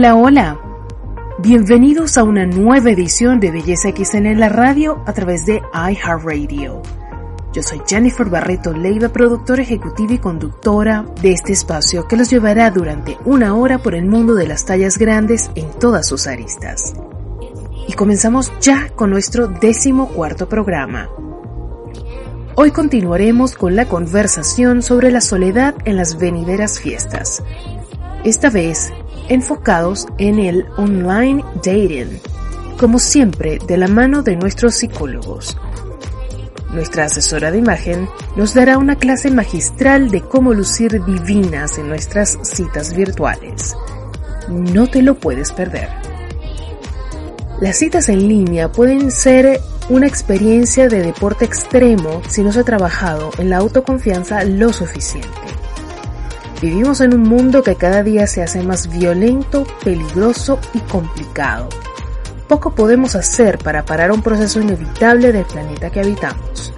Hola, hola. Bienvenidos a una nueva edición de Belleza XN en la radio a través de iHeartRadio. Yo soy Jennifer Barreto Leiva, productora ejecutiva y conductora de este espacio que los llevará durante una hora por el mundo de las tallas grandes en todas sus aristas. Y comenzamos ya con nuestro décimo cuarto programa. Hoy continuaremos con la conversación sobre la soledad en las venideras fiestas. Esta vez enfocados en el online dating, como siempre de la mano de nuestros psicólogos. Nuestra asesora de imagen nos dará una clase magistral de cómo lucir divinas en nuestras citas virtuales. No te lo puedes perder. Las citas en línea pueden ser una experiencia de deporte extremo si no se ha trabajado en la autoconfianza lo suficiente. Vivimos en un mundo que cada día se hace más violento, peligroso y complicado. Poco podemos hacer para parar un proceso inevitable del planeta que habitamos.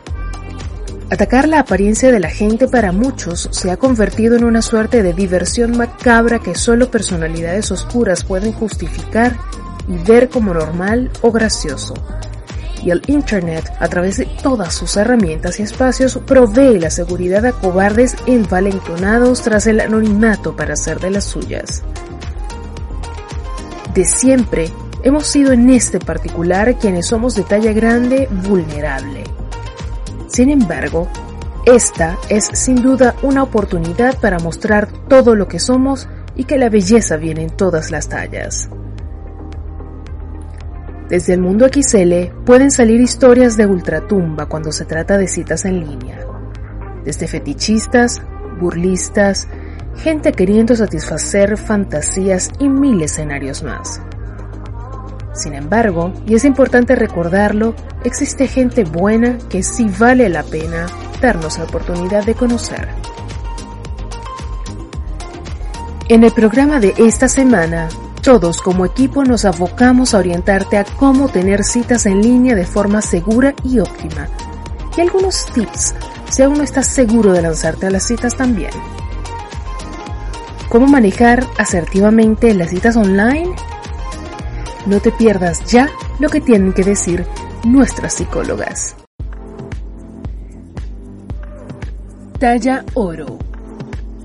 Atacar la apariencia de la gente para muchos se ha convertido en una suerte de diversión macabra que solo personalidades oscuras pueden justificar y ver como normal o gracioso, y el Internet, a través de todas sus herramientas y espacios, provee la seguridad a cobardes envalentonados tras el anonimato para hacer de las suyas. De siempre, hemos sido en este particular quienes somos de talla grande vulnerable. Sin embargo, esta es sin duda una oportunidad para mostrar todo lo que somos y que la belleza viene en todas las tallas. Desde el mundo XL pueden salir historias de ultratumba cuando se trata de citas en línea. Desde fetichistas, burlistas, gente queriendo satisfacer fantasías y mil escenarios más. Sin embargo, y es importante recordarlo, existe gente buena que sí vale la pena darnos la oportunidad de conocer. En el programa de esta semana todos como equipo nos abocamos a orientarte a cómo tener citas en línea de forma segura y óptima. Y algunos tips si aún no estás seguro de lanzarte a las citas también. ¿Cómo manejar asertivamente las citas online? No te pierdas ya lo que tienen que decir nuestras psicólogas. Talla oro.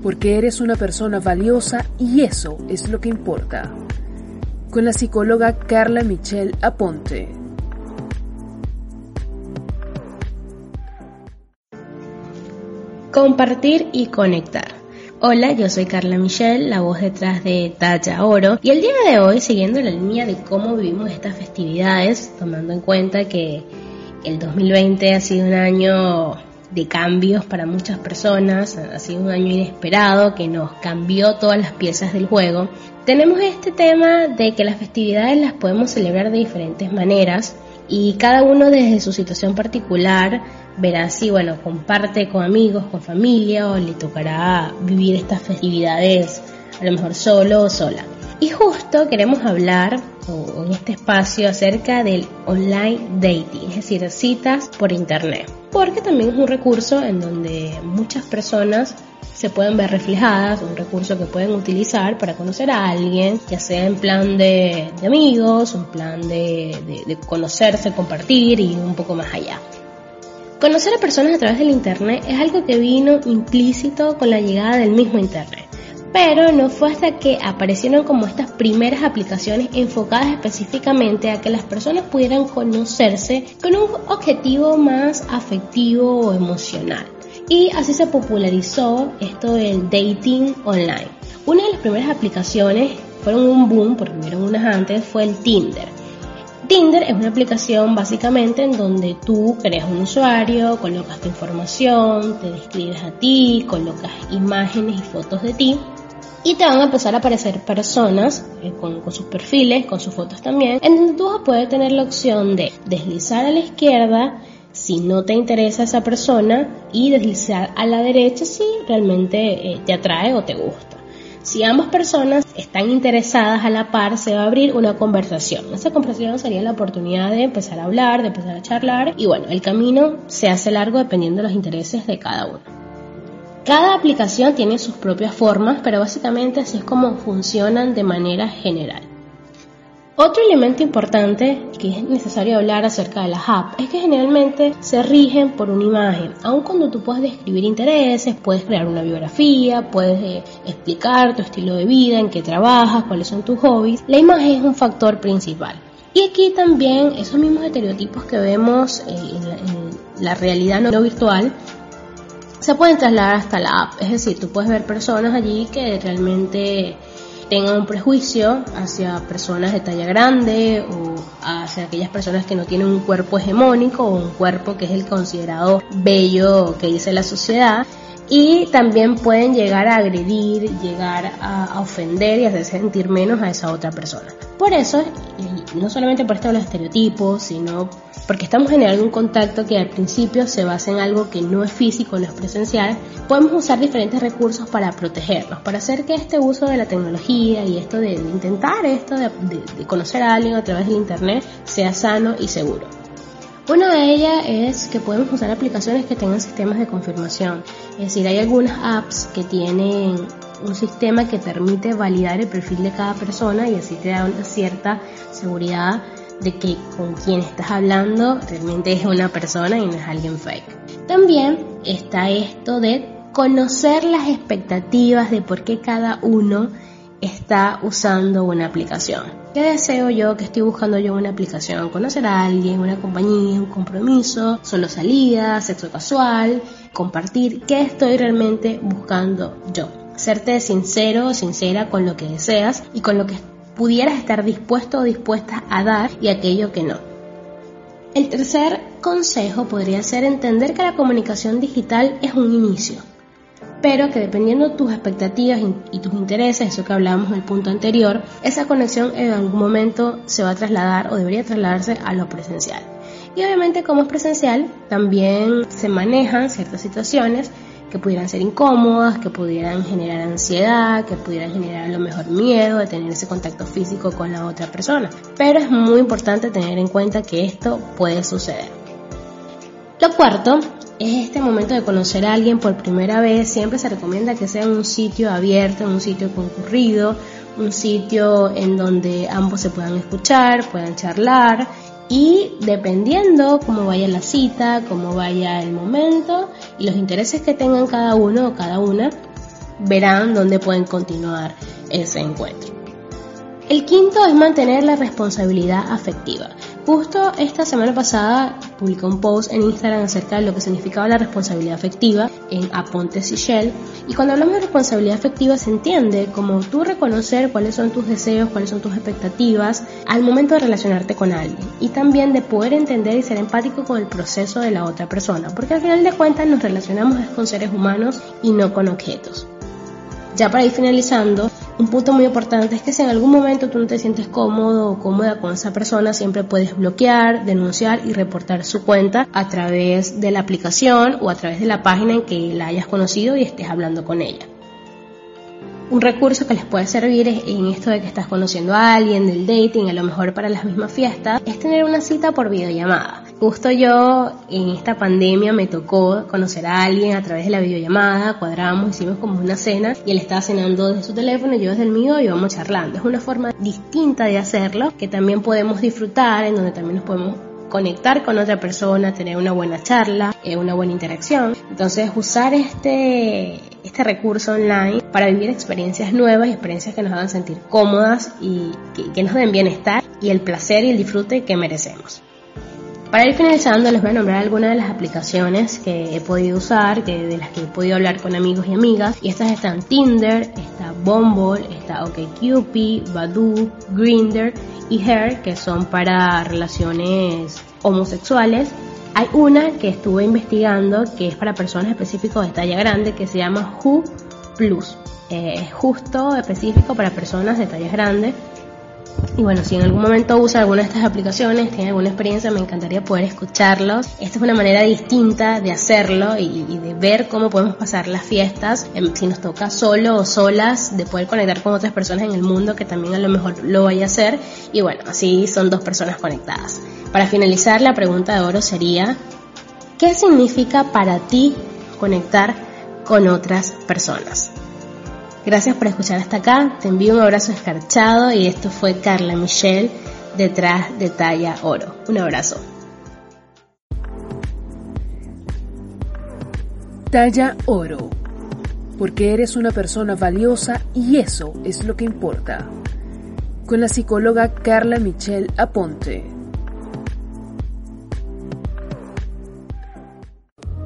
Porque eres una persona valiosa y eso es lo que importa con la psicóloga Carla Michelle Aponte. Compartir y conectar. Hola, yo soy Carla Michelle, la voz detrás de Talla Oro, y el día de hoy, siguiendo la línea de cómo vivimos estas festividades, tomando en cuenta que el 2020 ha sido un año de cambios para muchas personas, ha sido un año inesperado que nos cambió todas las piezas del juego. Tenemos este tema de que las festividades las podemos celebrar de diferentes maneras y cada uno desde su situación particular verá si, bueno, comparte con amigos, con familia o le tocará vivir estas festividades a lo mejor solo o sola. Y justo queremos hablar en este espacio acerca del online dating, es decir, citas por internet porque también es un recurso en donde muchas personas se pueden ver reflejadas, un recurso que pueden utilizar para conocer a alguien, ya sea en plan de, amigos, un plan de, de conocerse, compartir y un poco más allá. Conocer a personas a través del Internet es algo que vino implícito con la llegada del mismo Internet pero no fue hasta que aparecieron como estas primeras aplicaciones enfocadas específicamente a que las personas pudieran conocerse con un objetivo más afectivo o emocional. Y así se popularizó esto del dating online. Una de las primeras aplicaciones fueron un boom, porque hubieron unas antes, fue el Tinder. Tinder es una aplicación básicamente en donde tú creas un usuario, colocas tu información, te describes a ti, colocas imágenes y fotos de ti y te van a empezar a aparecer personas eh, con, sus perfiles, con sus fotos también, en donde tú vas a tener la opción de deslizar a la izquierda si no te interesa esa persona y deslizar a la derecha si realmente eh, te atrae o te gusta. Si ambas personas están interesadas a la par, se va a abrir una conversación. Esa conversación sería la oportunidad de empezar a hablar, de empezar a charlar y bueno, el camino se hace largo dependiendo de los intereses de cada uno. Cada aplicación tiene sus propias formas, pero básicamente así es como funcionan de manera general. Otro elemento importante que es necesario hablar acerca de las apps es que generalmente se rigen por una imagen. Aun cuando tú puedes describir intereses, puedes crear una biografía, puedes eh, explicar tu estilo de vida, en qué trabajas, cuáles son tus hobbies, la imagen es un factor principal. Y aquí también esos mismos estereotipos que vemos eh, en, la, realidad no virtual se pueden trasladar hasta la app. Es decir, tú puedes ver personas allí que realmente tengan un prejuicio hacia personas de talla grande o hacia aquellas personas que no tienen un cuerpo hegemónico o un cuerpo que es el considerado bello que dice la sociedad y también pueden llegar a agredir, llegar a, ofender y hacer sentir menos a esa otra persona. Por eso, no solamente por esto de los estereotipos, sino porque estamos generando un contacto que al principio se basa en algo que no es físico, no es presencial, podemos usar diferentes recursos para protegernos, para hacer que este uso de la tecnología y esto de, intentar esto de conocer a alguien a través del Internet sea sano y seguro. Una de ellas es que podemos usar aplicaciones que tengan sistemas de confirmación. Es decir, hay algunas apps que tienen un sistema que permite validar el perfil de cada persona y así te da una cierta seguridad de que con quien estás hablando realmente es una persona y no es alguien fake. También está esto de conocer las expectativas de por qué cada uno está usando una aplicación. ¿Qué deseo yo? que estoy buscando yo una aplicación? Conocer a alguien, una compañía, un compromiso, solo salidas, sexo casual, compartir. ¿Qué estoy realmente buscando yo? Serte sincero sincera con lo que deseas y con lo que pudieras estar dispuesto o dispuesta a dar y aquello que no. El tercer consejo podría ser entender que la comunicación digital es un inicio pero que dependiendo de tus expectativas y tus intereses, eso que hablábamos en el punto anterior, esa conexión en algún momento se va a trasladar o debería trasladarse a lo presencial. Y obviamente como es presencial, también se manejan ciertas situaciones que pudieran ser incómodas, que pudieran generar ansiedad, que pudieran generar a lo mejor miedo de tener ese contacto físico con la otra persona. Pero es muy importante tener en cuenta que esto puede suceder. Lo cuarto es este momento de conocer a alguien por primera vez, siempre se recomienda que sea un sitio abierto, un sitio concurrido, un sitio en donde ambos se puedan escuchar, puedan charlar y dependiendo cómo vaya la cita, cómo vaya el momento y los intereses que tengan cada uno o cada una, verán dónde pueden continuar ese encuentro. El quinto es mantener la responsabilidad afectiva. Justo esta semana pasada publicó un post en Instagram acerca de lo que significaba la responsabilidad afectiva en Aponte Shell. Y cuando hablamos de responsabilidad afectiva se entiende como tú reconocer cuáles son tus deseos, cuáles son tus expectativas al momento de relacionarte con alguien. Y también de poder entender y ser empático con el proceso de la otra persona. Porque al final de cuentas nos relacionamos con seres humanos y no con objetos. Ya para ir finalizando, un punto muy importante es que si en algún momento tú no te sientes cómodo o cómoda con esa persona, siempre puedes bloquear, denunciar y reportar su cuenta a través de la aplicación o a través de la página en que la hayas conocido y estés hablando con ella. Un recurso que les puede servir en esto de que estás conociendo a alguien, del dating, a lo mejor para las mismas fiestas, es tener una cita por videollamada. Justo yo en esta pandemia me tocó conocer a alguien a través de la videollamada, cuadramos, hicimos como una cena y él estaba cenando desde su teléfono y yo desde el mío y íbamos charlando. Es una forma distinta de hacerlo que también podemos disfrutar, en donde también nos podemos conectar con otra persona, tener una buena charla, eh, una buena interacción. Entonces usar este, este recurso online para vivir experiencias nuevas experiencias que nos hagan sentir cómodas y que, que nos den bienestar y el placer y el disfrute que merecemos. Para ir finalizando, les voy a nombrar algunas de las aplicaciones que he podido usar, que, de las que he podido hablar con amigos y amigas. Y estas están Tinder, está Bumble, está OkCupid, Badoo, Grindr y Hair, que son para relaciones homosexuales. Hay una que estuve investigando que es para personas específicas de talla grande que se llama Who Plus. Eh, es justo específico para personas de talla grande y bueno, si en algún momento usa alguna de estas aplicaciones, tiene alguna experiencia, me encantaría poder escucharlos. Esta es una manera distinta de hacerlo y, de ver cómo podemos pasar las fiestas, em, si nos toca solo o solas, de poder conectar con otras personas en el mundo que también a lo mejor lo vaya a hacer. Y bueno, así son dos personas conectadas. Para finalizar, la pregunta de oro sería, ¿qué significa para ti conectar con otras personas? Gracias por escuchar hasta acá, te envío un abrazo escarchado y esto fue Carla Michelle detrás de Talla Oro. Un abrazo. Talla Oro, porque eres una persona valiosa y eso es lo que importa. Con la psicóloga Carla Michelle Aponte.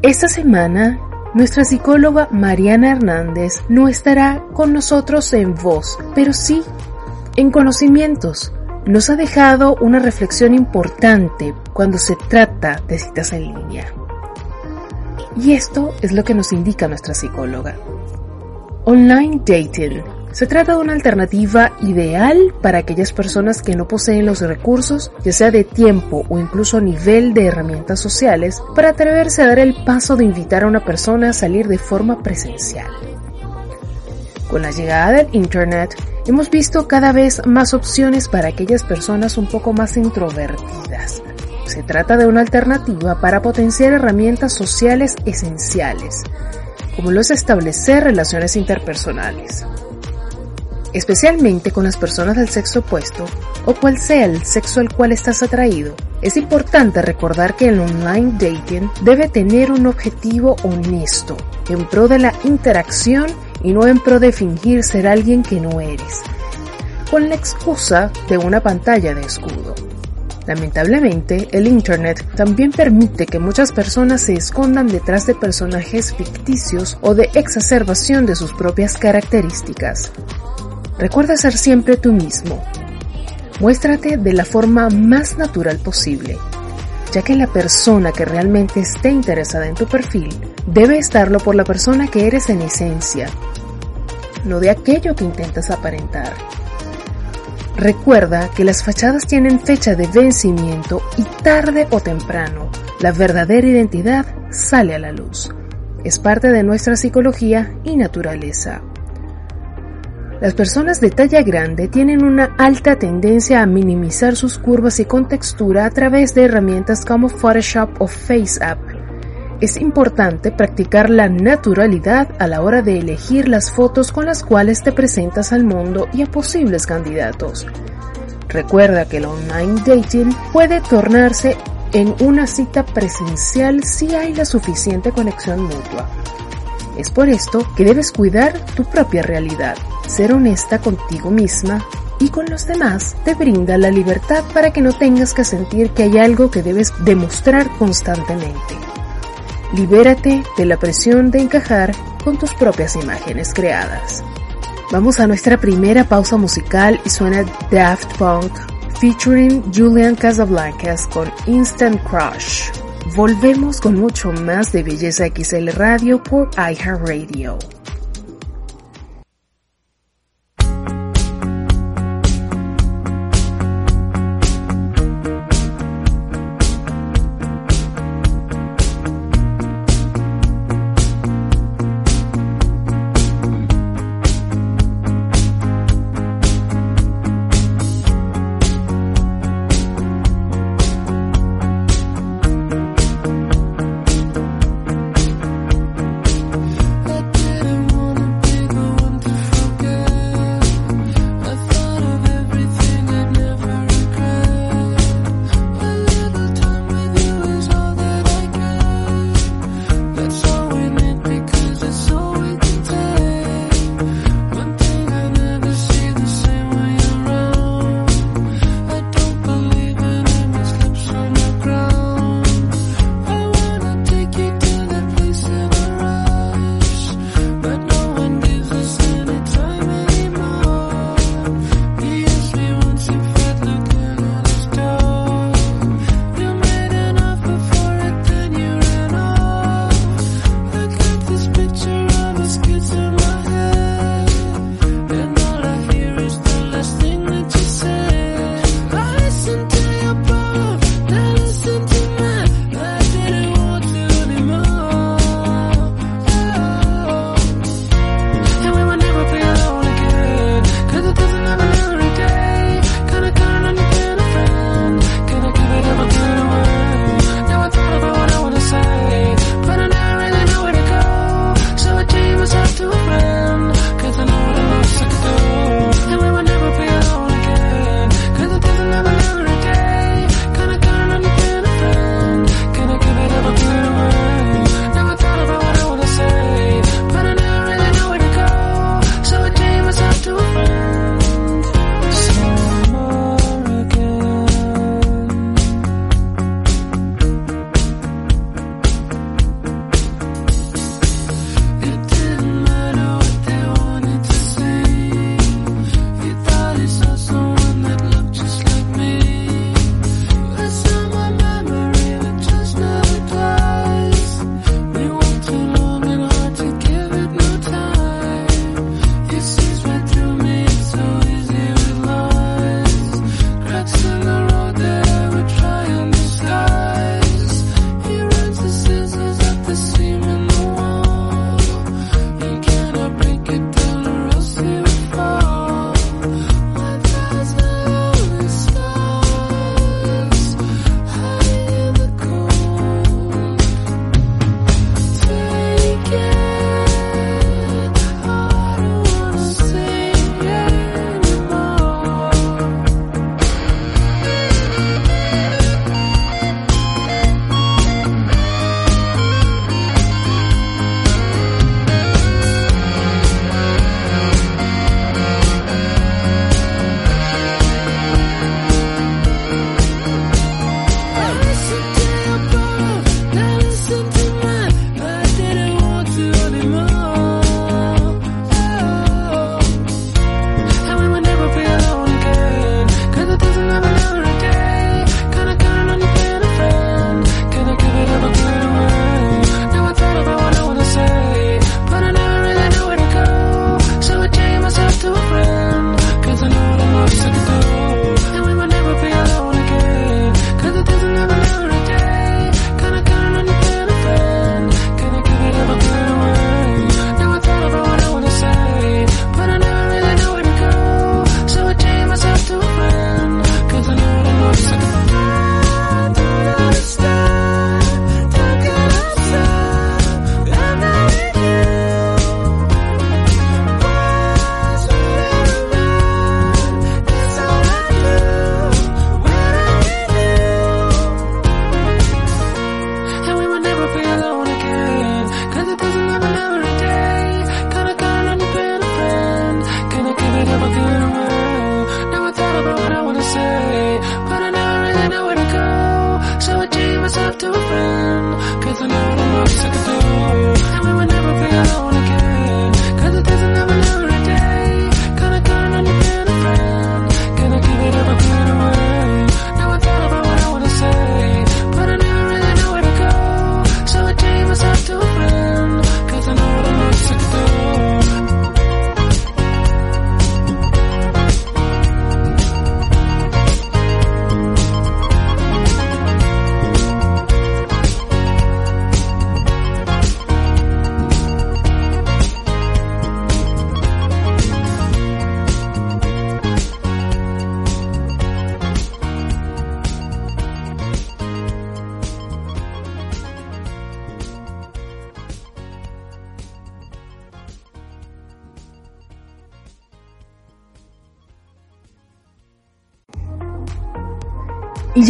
Esta semana nuestra psicóloga Mariana Hernández no estará con nosotros en voz, pero sí en conocimientos. Nos ha dejado una reflexión importante cuando se trata de citas en línea. Y esto es lo que nos indica nuestra psicóloga. Online dating se trata de una alternativa ideal para aquellas personas que no poseen los recursos, ya sea de tiempo o incluso nivel de herramientas sociales, para atreverse a dar el paso de invitar a una persona a salir de forma presencial. Con la llegada del Internet, hemos visto cada vez más opciones para aquellas personas un poco más introvertidas. Se trata de una alternativa para potenciar herramientas sociales esenciales, como lo es establecer relaciones interpersonales especialmente con las personas del sexo opuesto o cual sea el sexo al cual estás atraído, es importante recordar que el online dating debe tener un objetivo honesto, en pro de la interacción y no en pro de fingir ser alguien que no eres, con la excusa de una pantalla de escudo. Lamentablemente, el Internet también permite que muchas personas se escondan detrás de personajes ficticios o de exacerbación de sus propias características. Recuerda ser siempre tú mismo. Muéstrate de la forma más natural posible, ya que la persona que realmente esté interesada en tu perfil debe estarlo por la persona que eres en esencia, no de aquello que intentas aparentar. Recuerda que las fachadas tienen fecha de vencimiento y tarde o temprano la verdadera identidad sale a la luz. Es parte de nuestra psicología y naturaleza. Las personas de talla grande tienen una alta tendencia a minimizar sus curvas y contextura a través de herramientas como Photoshop o FaceApp. Es importante practicar la naturalidad a la hora de elegir las fotos con las cuales te presentas al mundo y a posibles candidatos. Recuerda que el online dating puede tornarse en una cita presencial si hay la suficiente conexión mutua. Es por esto que debes cuidar tu propia realidad ser honesta contigo misma y con los demás te brinda la libertad para que no tengas que sentir que hay algo que debes demostrar constantemente. Libérate de la presión de encajar con tus propias imágenes creadas. Vamos a nuestra primera pausa musical y suena Daft Punk featuring Julian Casablancas con Instant Crush. Volvemos con mucho más de Belleza XL Radio por iHeartRadio. Y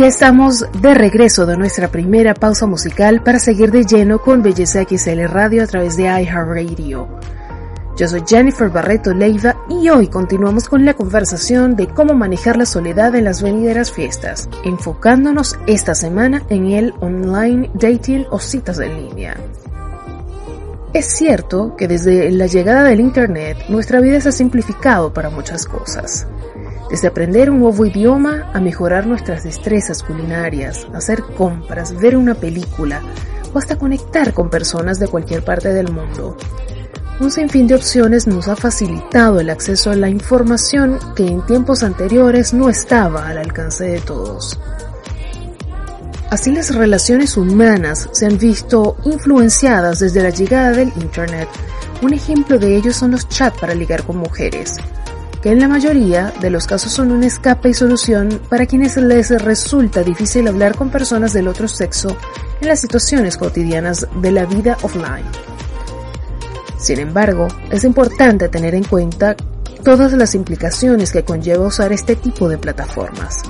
ya estamos de regreso de nuestra primera pausa musical para seguir de lleno con Belleza XL Radio a través de iHeartRadio. Yo soy Jennifer Barreto Leiva y hoy continuamos con la conversación de cómo manejar la soledad en las venideras fiestas, enfocándonos esta semana en el online dating o citas en línea. Es cierto que desde la llegada del Internet nuestra vida se ha simplificado para muchas cosas desde aprender un nuevo idioma a mejorar nuestras destrezas culinarias, hacer compras, ver una película o hasta conectar con personas de cualquier parte del mundo. Un sinfín de opciones nos ha facilitado el acceso a la información que en tiempos anteriores no estaba al alcance de todos. Así las relaciones humanas se han visto influenciadas desde la llegada del Internet. Un ejemplo de ello son los chats para ligar con mujeres que en la mayoría de los casos son un escape y solución para quienes les resulta difícil hablar con personas del otro sexo en las situaciones cotidianas de la vida offline. Sin embargo, es importante tener en cuenta todas las implicaciones que conlleva usar este tipo de plataformas.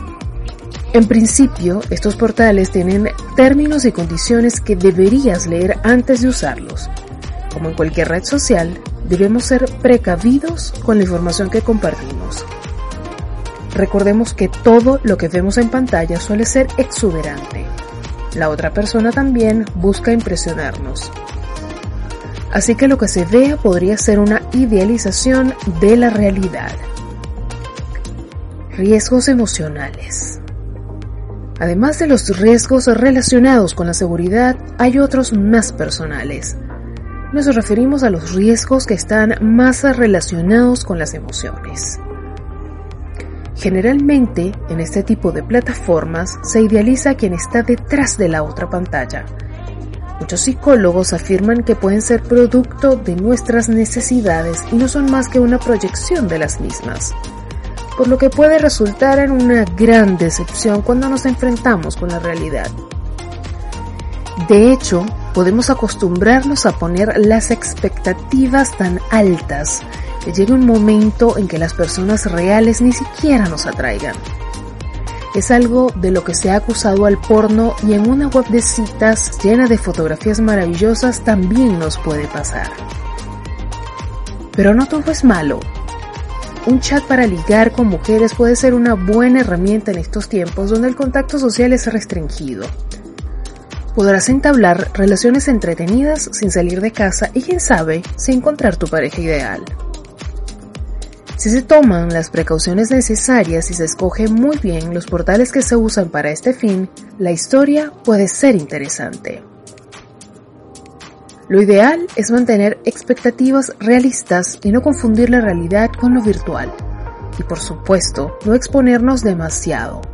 En principio, estos portales tienen términos y condiciones que deberías leer antes de usarlos. Como en cualquier red social, debemos ser precavidos con la información que compartimos. Recordemos que todo lo que vemos en pantalla suele ser exuberante. La otra persona también busca impresionarnos. Así que lo que se vea podría ser una idealización de la realidad. Riesgos emocionales. Además de los riesgos relacionados con la seguridad, hay otros más personales, nos referimos a los riesgos que están más relacionados con las emociones. Generalmente, en este tipo de plataformas se idealiza quien está detrás de la otra pantalla. Muchos psicólogos afirman que pueden ser producto de nuestras necesidades y no son más que una proyección de las mismas, por lo que puede resultar en una gran decepción cuando nos enfrentamos con la realidad. De hecho, podemos acostumbrarnos a poner las expectativas tan altas que llegue un momento en que las personas reales ni siquiera nos atraigan. Es algo de lo que se ha acusado al porno y en una web de citas llena de fotografías maravillosas también nos puede pasar. Pero no todo es malo. Un chat para ligar con mujeres puede ser una buena herramienta en estos tiempos donde el contacto social es restringido podrás entablar relaciones entretenidas sin salir de casa y quién sabe si encontrar tu pareja ideal. Si se toman las precauciones necesarias y se escogen muy bien los portales que se usan para este fin, la historia puede ser interesante. Lo ideal es mantener expectativas realistas y no confundir la realidad con lo virtual. Y por supuesto, no exponernos demasiado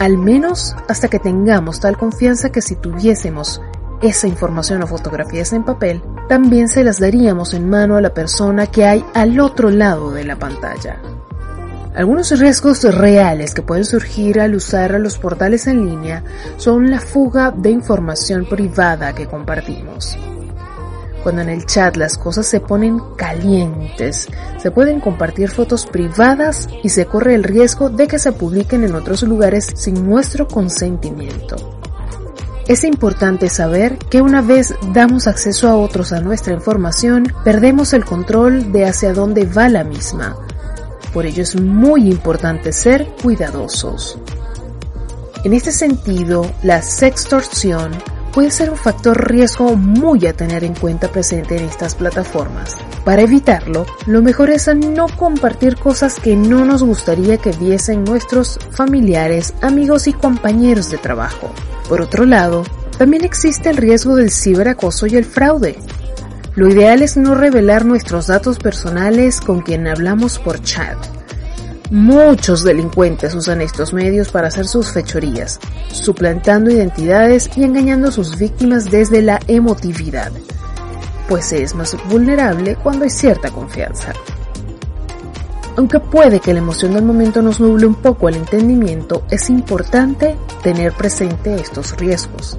al menos hasta que tengamos tal confianza que si tuviésemos esa información o fotografías en papel, también se las daríamos en mano a la persona que hay al otro lado de la pantalla. Algunos riesgos reales que pueden surgir al usar los portales en línea son la fuga de información privada que compartimos. Cuando en el chat las cosas se ponen calientes, se pueden compartir fotos privadas y se corre el riesgo de que se publiquen en otros lugares sin nuestro consentimiento. Es importante saber que una vez damos acceso a otros a nuestra información, perdemos el control de hacia dónde va la misma. Por ello es muy importante ser cuidadosos. En este sentido, la sextorsión puede ser un factor riesgo muy a tener en cuenta presente en estas plataformas. Para evitarlo, lo mejor es no compartir cosas que no nos gustaría que viesen nuestros familiares, amigos y compañeros de trabajo. Por otro lado, también existe el riesgo del ciberacoso y el fraude. Lo ideal es no revelar nuestros datos personales con quien hablamos por chat. Muchos delincuentes usan estos medios para hacer sus fechorías, suplantando identidades y engañando a sus víctimas desde la emotividad, pues es más vulnerable cuando hay cierta confianza. Aunque puede que la emoción del momento nos nuble un poco el entendimiento, es importante tener presente estos riesgos.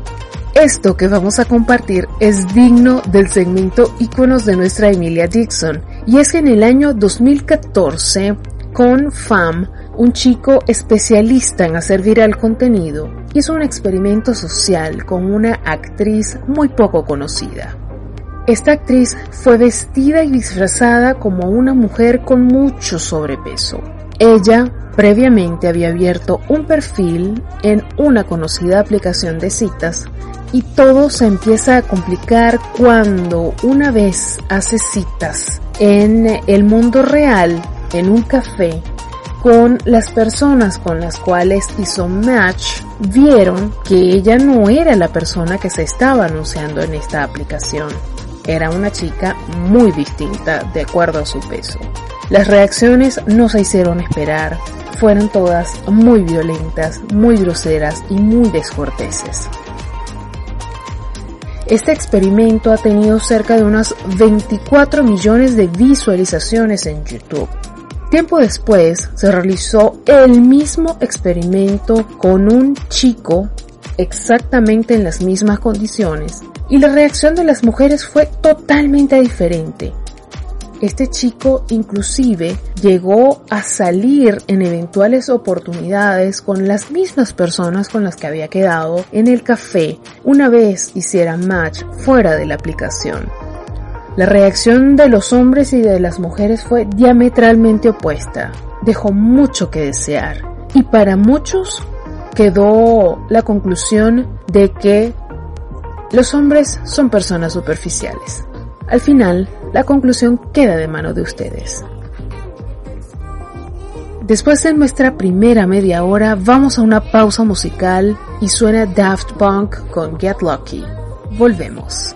Esto que vamos a compartir es digno del segmento Iconos de nuestra Emilia Dixon, y es que en el año 2014, con FAM, un chico especialista en hacer viral contenido, hizo un experimento social con una actriz muy poco conocida. Esta actriz fue vestida y disfrazada como una mujer con mucho sobrepeso. Ella previamente había abierto un perfil en una conocida aplicación de citas y todo se empieza a complicar cuando una vez hace citas en el mundo real, en un café, con las personas con las cuales hizo match, vieron que ella no era la persona que se estaba anunciando en esta aplicación. Era una chica muy distinta de acuerdo a su peso. Las reacciones no se hicieron esperar, fueron todas muy violentas, muy groseras y muy descorteses. Este experimento ha tenido cerca de unas 24 millones de visualizaciones en YouTube. Tiempo después se realizó el mismo experimento con un chico exactamente en las mismas condiciones y la reacción de las mujeres fue totalmente diferente. Este chico inclusive llegó a salir en eventuales oportunidades con las mismas personas con las que había quedado en el café una vez hiciera match fuera de la aplicación. La reacción de los hombres y de las mujeres fue diametralmente opuesta. Dejó mucho que desear. Y para muchos quedó la conclusión de que los hombres son personas superficiales. Al final, la conclusión queda de mano de ustedes. Después de nuestra primera media hora, vamos a una pausa musical y suena Daft Punk con Get Lucky. Volvemos.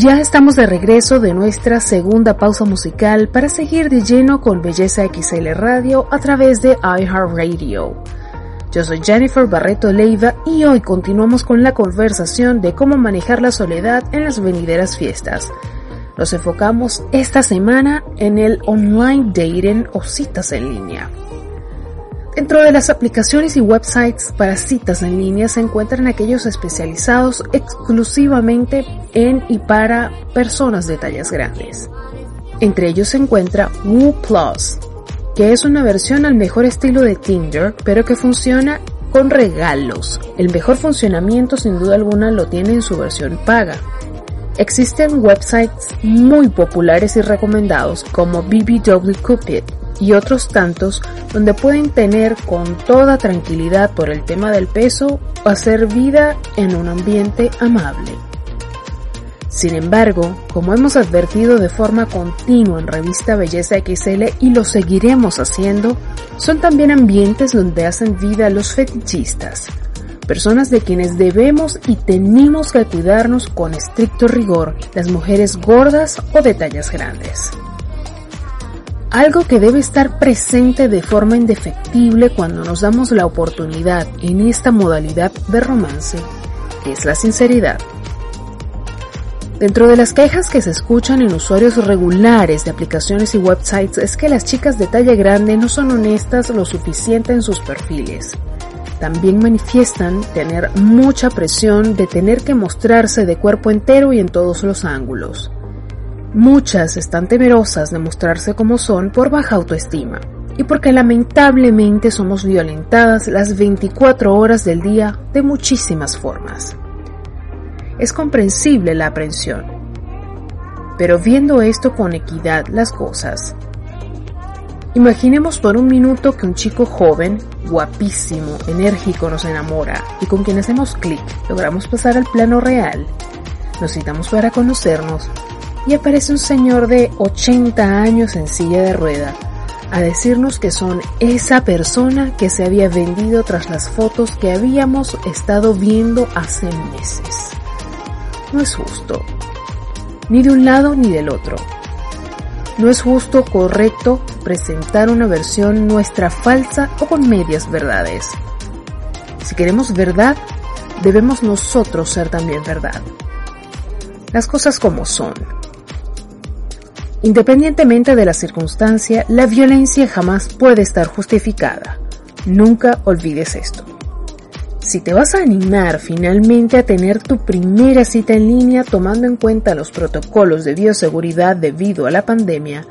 ya estamos de regreso de nuestra segunda pausa musical para seguir de lleno con Belleza XL Radio a través de iHeartRadio. Yo soy Jennifer Barreto Leiva y hoy continuamos con la conversación de cómo manejar la soledad en las venideras fiestas. Nos enfocamos esta semana en el online dating o citas en línea. Dentro de las aplicaciones y websites para citas en línea se encuentran aquellos especializados exclusivamente en y para personas de tallas grandes. Entre ellos se encuentra Woo Plus, que es una versión al mejor estilo de Tinder, pero que funciona con regalos. El mejor funcionamiento sin duda alguna lo tiene en su versión paga. Existen websites muy populares y recomendados como BBW Cupid, y otros tantos donde pueden tener con toda tranquilidad por el tema del peso hacer vida en un ambiente amable. Sin embargo, como hemos advertido de forma continua en Revista Belleza XL y lo seguiremos haciendo, son también ambientes donde hacen vida los fetichistas, personas de quienes debemos y tenemos que cuidarnos con estricto rigor, las mujeres gordas o de tallas grandes. Algo que debe estar presente de forma indefectible cuando nos damos la oportunidad en esta modalidad de romance es la sinceridad. Dentro de las quejas que se escuchan en usuarios regulares de aplicaciones y websites es que las chicas de talla grande no son honestas lo suficiente en sus perfiles. También manifiestan tener mucha presión de tener que mostrarse de cuerpo entero y en todos los ángulos. Muchas están temerosas de mostrarse como son por baja autoestima y porque lamentablemente somos violentadas las 24 horas del día de muchísimas formas. Es comprensible la aprensión, pero viendo esto con equidad las cosas. Imaginemos por un minuto que un chico joven, guapísimo, enérgico nos enamora y con quien hacemos clic, logramos pasar al plano real. Nos citamos para conocernos y aparece un señor de 80 años en silla de rueda a decirnos que son esa persona que se había vendido tras las fotos que habíamos estado viendo hace meses. No es justo, ni de un lado ni del otro. No es justo correcto presentar una versión nuestra falsa o con medias verdades. Si queremos verdad, debemos nosotros ser también verdad. Las cosas como son. Independientemente de la circunstancia, la violencia jamás puede estar justificada. Nunca olvides esto. Si te vas a animar finalmente a tener tu primera cita en línea tomando en cuenta los protocolos de bioseguridad debido a la pandemia,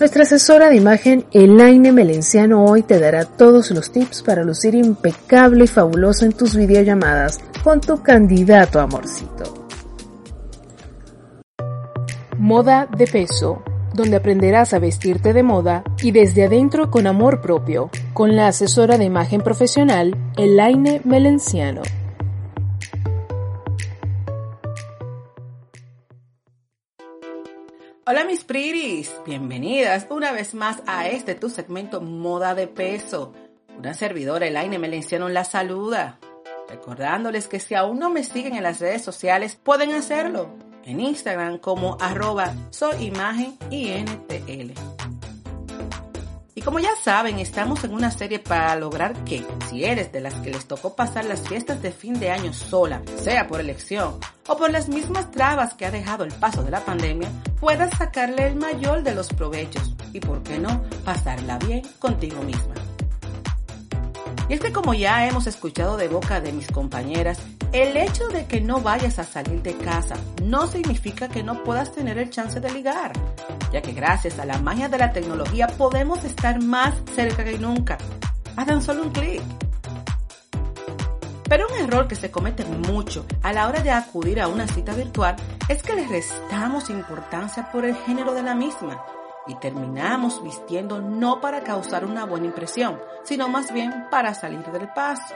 nuestra asesora de imagen Elaine Melenciano hoy te dará todos los tips para lucir impecable y fabuloso en tus videollamadas con tu candidato amorcito. Moda de peso, donde aprenderás a vestirte de moda y desde adentro con amor propio, con la asesora de imagen profesional Elaine Melenciano. Hola mis priris, bienvenidas una vez más a este tu segmento Moda de Peso. Una servidora Elaine Melenciano la saluda, recordándoles que si aún no me siguen en las redes sociales pueden hacerlo en Instagram como arroba soyimagenintl. Y como ya saben, estamos en una serie para lograr que, si eres de las que les tocó pasar las fiestas de fin de año sola, sea por elección o por las mismas trabas que ha dejado el paso de la pandemia, puedas sacarle el mayor de los provechos y, por qué no, pasarla bien contigo misma. Y es que como ya hemos escuchado de boca de mis compañeras, el hecho de que no vayas a salir de casa no significa que no puedas tener el chance de ligar, ya que gracias a la magia de la tecnología podemos estar más cerca que nunca, a tan solo un clic. Pero un error que se comete mucho a la hora de acudir a una cita virtual es que le restamos importancia por el género de la misma y terminamos vistiendo no para causar una buena impresión, sino más bien para salir del paso.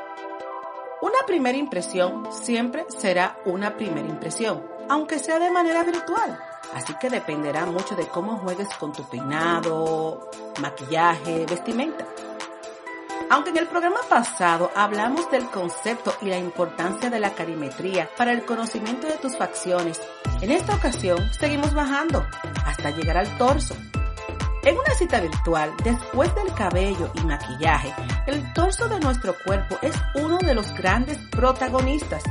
Una primera impresión siempre será una primera impresión, aunque sea de manera virtual. Así que dependerá mucho de cómo juegues con tu peinado, maquillaje, vestimenta. Aunque en el programa pasado hablamos del concepto y la importancia de la carimetría para el conocimiento de tus facciones, en esta ocasión seguimos bajando hasta llegar al torso, en una cita virtual, después del cabello y maquillaje, el torso de nuestro cuerpo es uno de los grandes protagonistas,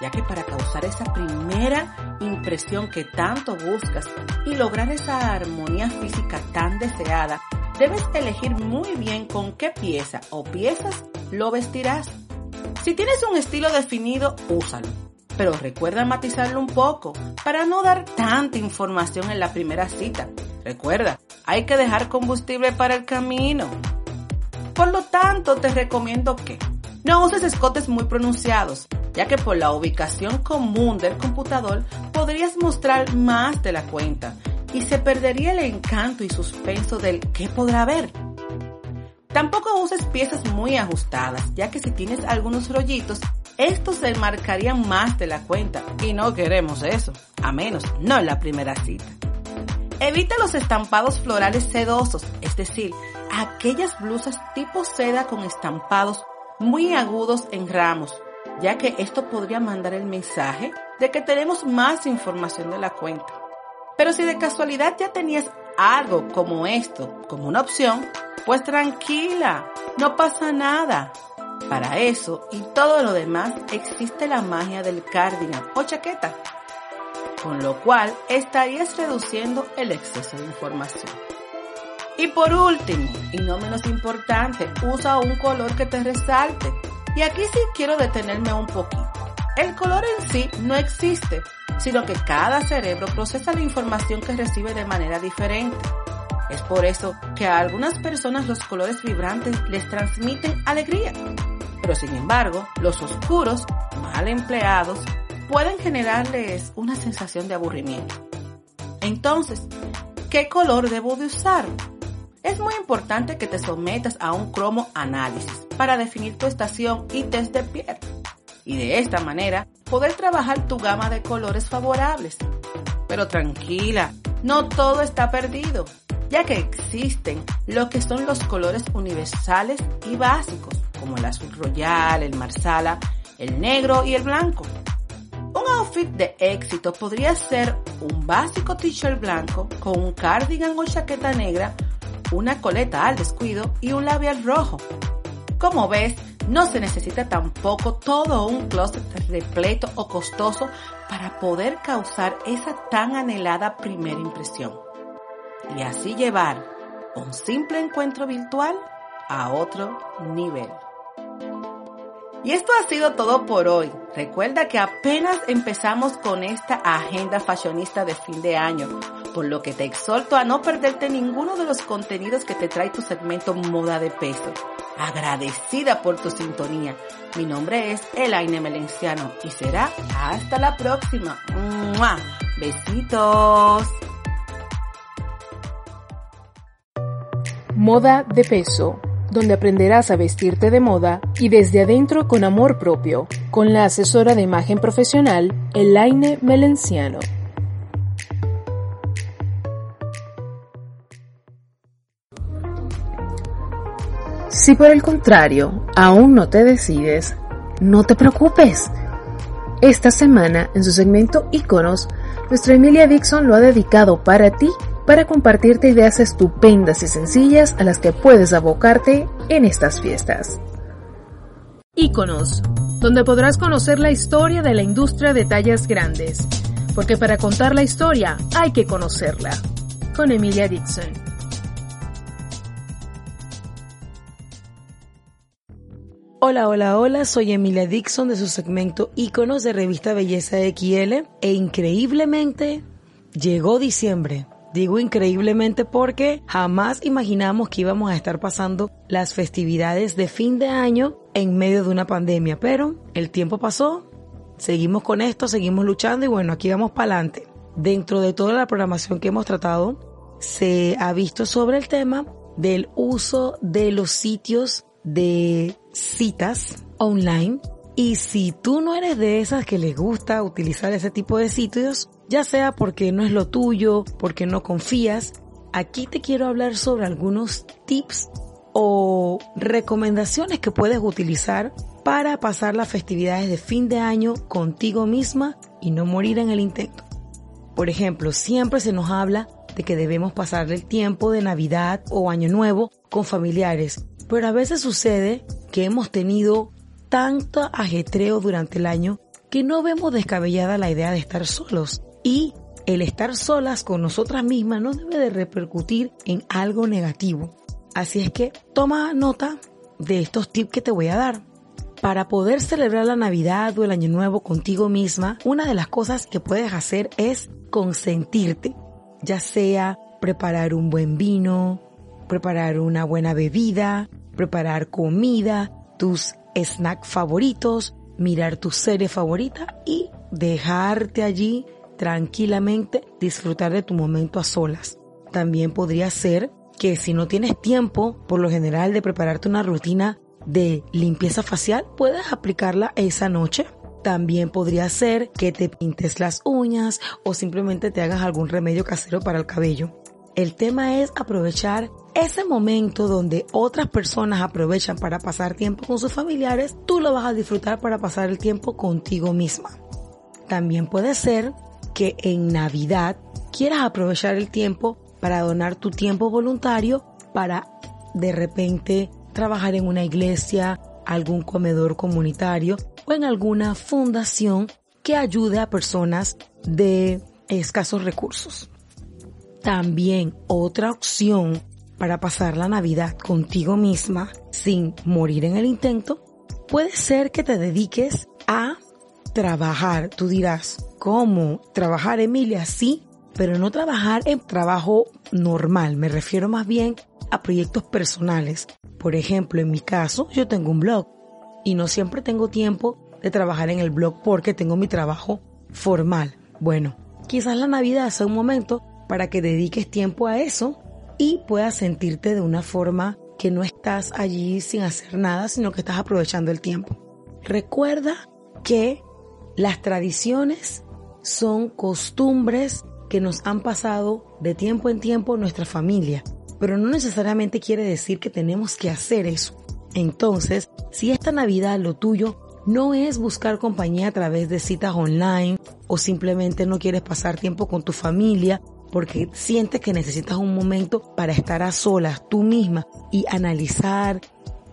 ya que para causar esa primera impresión que tanto buscas y lograr esa armonía física tan deseada, debes elegir muy bien con qué pieza o piezas lo vestirás. Si tienes un estilo definido, úsalo, pero recuerda matizarlo un poco para no dar tanta información en la primera cita. Recuerda, hay que dejar combustible para el camino. Por lo tanto, te recomiendo que no uses escotes muy pronunciados, ya que por la ubicación común del computador podrías mostrar más de la cuenta y se perdería el encanto y suspenso del qué podrá haber. Tampoco uses piezas muy ajustadas, ya que si tienes algunos rollitos, estos se marcarían más de la cuenta y no queremos eso, a menos no en la primera cita. Evita los estampados florales sedosos, es decir, aquellas blusas tipo seda con estampados muy agudos en ramos, ya que esto podría mandar el mensaje de que tenemos más información de la cuenta. Pero si de casualidad ya tenías algo como esto como una opción, pues tranquila, no pasa nada. Para eso y todo lo demás existe la magia del cardigan o chaqueta, con lo cual estarías reduciendo el exceso de información. Y por último, y no menos importante, usa un color que te resalte. Y aquí sí quiero detenerme un poquito. El color en sí no existe, sino que cada cerebro procesa la información que recibe de manera diferente. Es por eso que a algunas personas los colores vibrantes les transmiten alegría, pero sin embargo, los oscuros, mal empleados, pueden generarles una sensación de aburrimiento. Entonces, ¿qué color debo de usar? Es muy importante que te sometas a un cromo análisis para definir tu estación y test de piel. Y de esta manera poder trabajar tu gama de colores favorables. Pero tranquila, no todo está perdido, ya que existen lo que son los colores universales y básicos, como el azul royal, el marsala, el negro y el blanco. Un outfit de éxito podría ser un básico t-shirt blanco con un cardigan o chaqueta negra una coleta al descuido y un labial rojo. Como ves, no se necesita tampoco todo un closet repleto o costoso para poder causar esa tan anhelada primera impresión. Y así llevar un simple encuentro virtual a otro nivel. Y esto ha sido todo por hoy. Recuerda que apenas empezamos con esta agenda fashionista de fin de año, por lo que te exhorto a no perderte ninguno de los contenidos que te trae tu segmento Moda de Peso. Agradecida por tu sintonía. Mi nombre es Elaine Melenciano y será hasta la próxima. Besitos. Moda de Peso donde aprenderás a vestirte de moda y desde adentro con amor propio, con la asesora de imagen profesional Elaine Melenciano. Si por el contrario aún no te decides, no te preocupes. Esta semana, en su segmento Iconos, nuestra Emilia Dixon lo ha dedicado para ti para compartirte ideas estupendas y sencillas a las que puedes abocarte en estas fiestas. Iconos, donde podrás conocer la historia de la industria de tallas grandes, porque para contar la historia hay que conocerla. Con Emilia Dixon. Hola, hola, hola, soy Emilia Dixon de su segmento Iconos de revista Belleza XL e increíblemente llegó diciembre. Digo increíblemente porque jamás imaginamos que íbamos a estar pasando las festividades de fin de año en medio de una pandemia, pero el tiempo pasó, seguimos con esto, seguimos luchando y bueno, aquí vamos para adelante. Dentro de toda la programación que hemos tratado, se ha visto sobre el tema del uso de los sitios de citas online y si tú no eres de esas que les gusta utilizar ese tipo de sitios, ya sea porque no es lo tuyo, porque no confías, aquí te quiero hablar sobre algunos tips o recomendaciones que puedes utilizar para pasar las festividades de fin de año contigo misma y no morir en el intento. Por ejemplo, siempre se nos habla de que debemos pasar el tiempo de Navidad o Año Nuevo con familiares, pero a veces sucede que hemos tenido tanto ajetreo durante el año que no vemos descabellada la idea de estar solos y el estar solas con nosotras mismas no debe de repercutir en algo negativo. Así es que toma nota de estos tips que te voy a dar. Para poder celebrar la Navidad o el Año Nuevo contigo misma, una de las cosas que puedes hacer es consentirte, ya sea preparar un buen vino, preparar una buena bebida, preparar comida, tus snacks favoritos, mirar tu serie favorita y dejarte allí tranquilamente disfrutar de tu momento a solas. También podría ser que si no tienes tiempo, por lo general, de prepararte una rutina de limpieza facial, puedes aplicarla esa noche. También podría ser que te pintes las uñas o simplemente te hagas algún remedio casero para el cabello. El tema es aprovechar ese momento donde otras personas aprovechan para pasar tiempo con sus familiares, tú lo vas a disfrutar para pasar el tiempo contigo misma. También puede ser que en Navidad quieras aprovechar el tiempo para donar tu tiempo voluntario para de repente trabajar en una iglesia, algún comedor comunitario o en alguna fundación que ayude a personas de escasos recursos. También otra opción para pasar la Navidad contigo misma sin morir en el intento puede ser que te dediques a trabajar. Tú dirás, ¿cómo? ¿Trabajar, Emilia? Sí, pero no trabajar en trabajo normal. Me refiero más bien a proyectos personales. Por ejemplo, en mi caso, yo tengo un blog y no siempre tengo tiempo de trabajar en el blog porque tengo mi trabajo formal. Bueno, quizás la Navidad sea un momento para que dediques tiempo a eso y puedas sentirte de una forma que no estás allí sin hacer nada, sino que estás aprovechando el tiempo. Recuerda que las tradiciones son costumbres que nos han pasado de tiempo en tiempo nuestra familia, pero no necesariamente quiere decir que tenemos que hacer eso. Entonces, si esta Navidad lo tuyo no es buscar compañía a través de citas online o simplemente no quieres pasar tiempo con tu familia porque sientes que necesitas un momento para estar a solas tú misma y analizar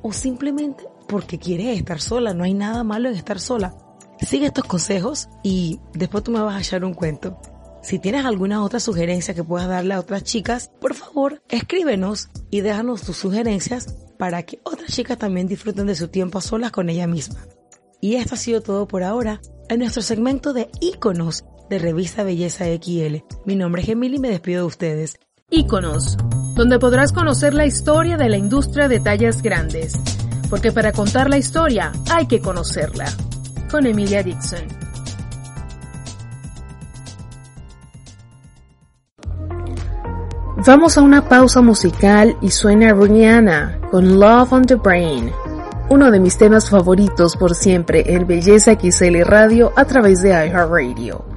o simplemente porque quieres estar sola, no hay nada malo en estar sola. Sigue estos consejos y después tú me vas a echar un cuento. Si tienes alguna otra sugerencia que puedas darle a otras chicas, por favor, escríbenos y déjanos tus sugerencias para que otras chicas también disfruten de su tiempo a solas con ella misma. Y esto ha sido todo por ahora en nuestro segmento de íconos de Revista Belleza XL. Mi nombre es Emily y me despido de ustedes. Íconos, donde podrás conocer la historia de la industria de tallas grandes. Porque para contar la historia hay que conocerla con Emilia Dixon. Vamos a una pausa musical y suena Rihanna con Love on the Brain, uno de mis temas favoritos por siempre en Belleza XL Radio a través de iHeartRadio.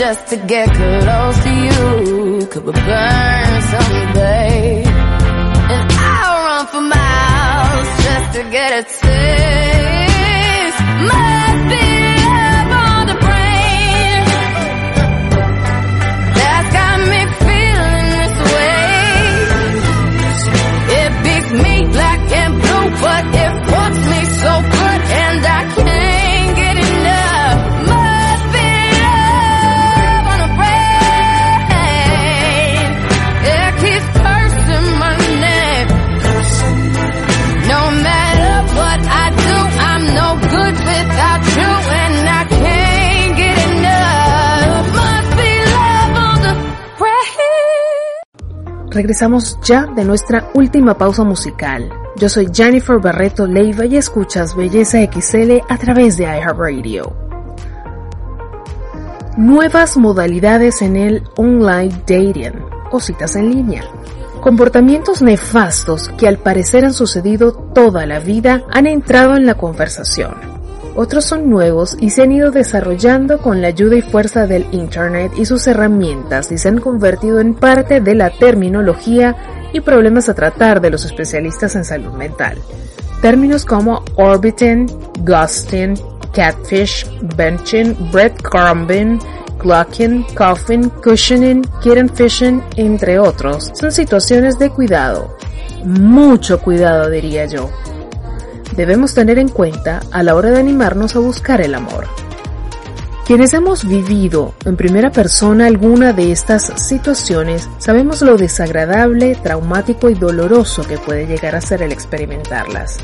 Just to get close to you. Could burn someday? And I'll run for miles just to get a taste. Must be love on the brain. That's got me feeling this way. It beats me black and blue, but it wants me so good, and I can't Regresamos ya de nuestra última pausa musical. Yo soy Jennifer Barreto Leiva y escuchas Belleza XL a través de iHeartRadio. Nuevas modalidades en el online dating o citas en línea. Comportamientos nefastos que al parecer han sucedido toda la vida han entrado en la conversación. Otros son nuevos y se han ido desarrollando con la ayuda y fuerza del Internet y sus herramientas y se han convertido en parte de la terminología y problemas a tratar de los especialistas en salud mental. Términos como orbiting, ghosting, catfish, benching, breadcrumbing, clocking, coughing, cushioning, kitten fishing, entre otros, son situaciones de cuidado. Mucho cuidado diría yo. Debemos tener en cuenta a la hora de animarnos a buscar el amor. Quienes hemos vivido en primera persona alguna de estas situaciones sabemos lo desagradable, traumático y doloroso que puede llegar a ser el experimentarlas.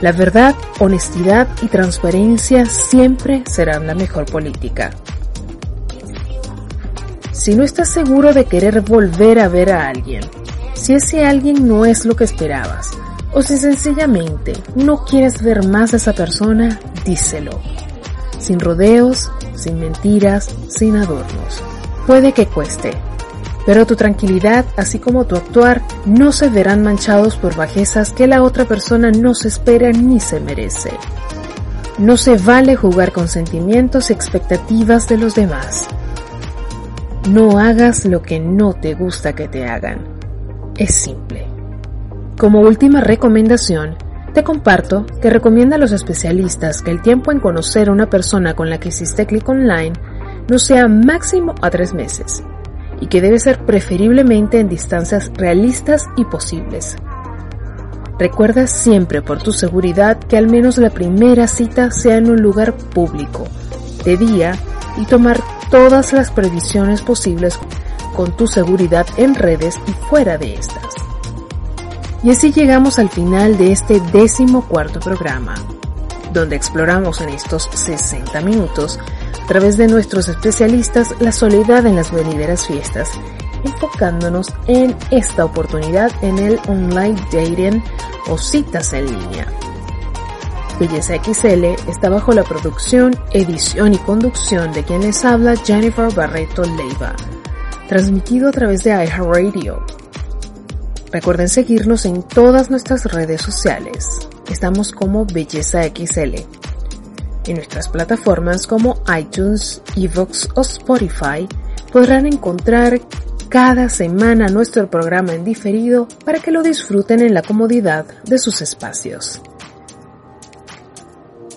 La verdad, honestidad y transparencia siempre serán la mejor política. Si no estás seguro de querer volver a ver a alguien, si ese alguien no es lo que esperabas, o si sencillamente no quieres ver más a esa persona, díselo. Sin rodeos, sin mentiras, sin adornos. Puede que cueste, pero tu tranquilidad, así como tu actuar, no se verán manchados por bajezas que la otra persona no se espera ni se merece. No se vale jugar con sentimientos y expectativas de los demás. No hagas lo que no te gusta que te hagan. Es simple. Como última recomendación, te comparto que recomienda a los especialistas que el tiempo en conocer a una persona con la que hiciste clic online no sea máximo a tres meses y que debe ser preferiblemente en distancias realistas y posibles. Recuerda siempre por tu seguridad que al menos la primera cita sea en un lugar público, de día, y tomar todas las previsiones posibles con tu seguridad en redes y fuera de estas. Y así llegamos al final de este décimo cuarto programa, donde exploramos en estos 60 minutos, a través de nuestros especialistas, la soledad en las venideras fiestas, enfocándonos en esta oportunidad en el online dating o citas en línea. Belleza XL está bajo la producción, edición y conducción de quien les habla Jennifer Barreto Leiva, transmitido a través de iHeartRadio. Recuerden seguirnos en todas nuestras redes sociales. Estamos como Belleza XL. En nuestras plataformas como iTunes, Evox o Spotify podrán encontrar cada semana nuestro programa en diferido para que lo disfruten en la comodidad de sus espacios.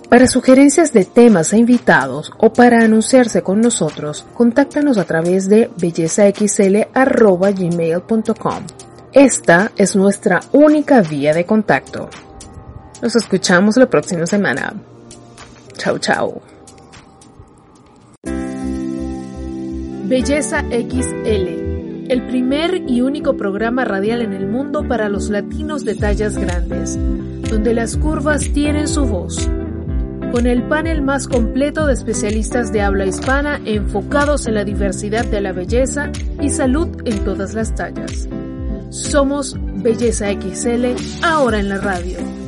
Para sugerencias de temas e invitados o para anunciarse con nosotros, contáctanos a través de bellezaxl.gmail.com. Esta es nuestra única vía de contacto. Nos escuchamos la próxima semana. Chao, chao. Belleza XL, el primer y único programa radial en el mundo para los latinos de tallas grandes, donde las curvas tienen su voz con el panel más completo de especialistas de habla hispana enfocados en la diversidad de la belleza y salud en todas las tallas. Somos Belleza XL, ahora en la radio.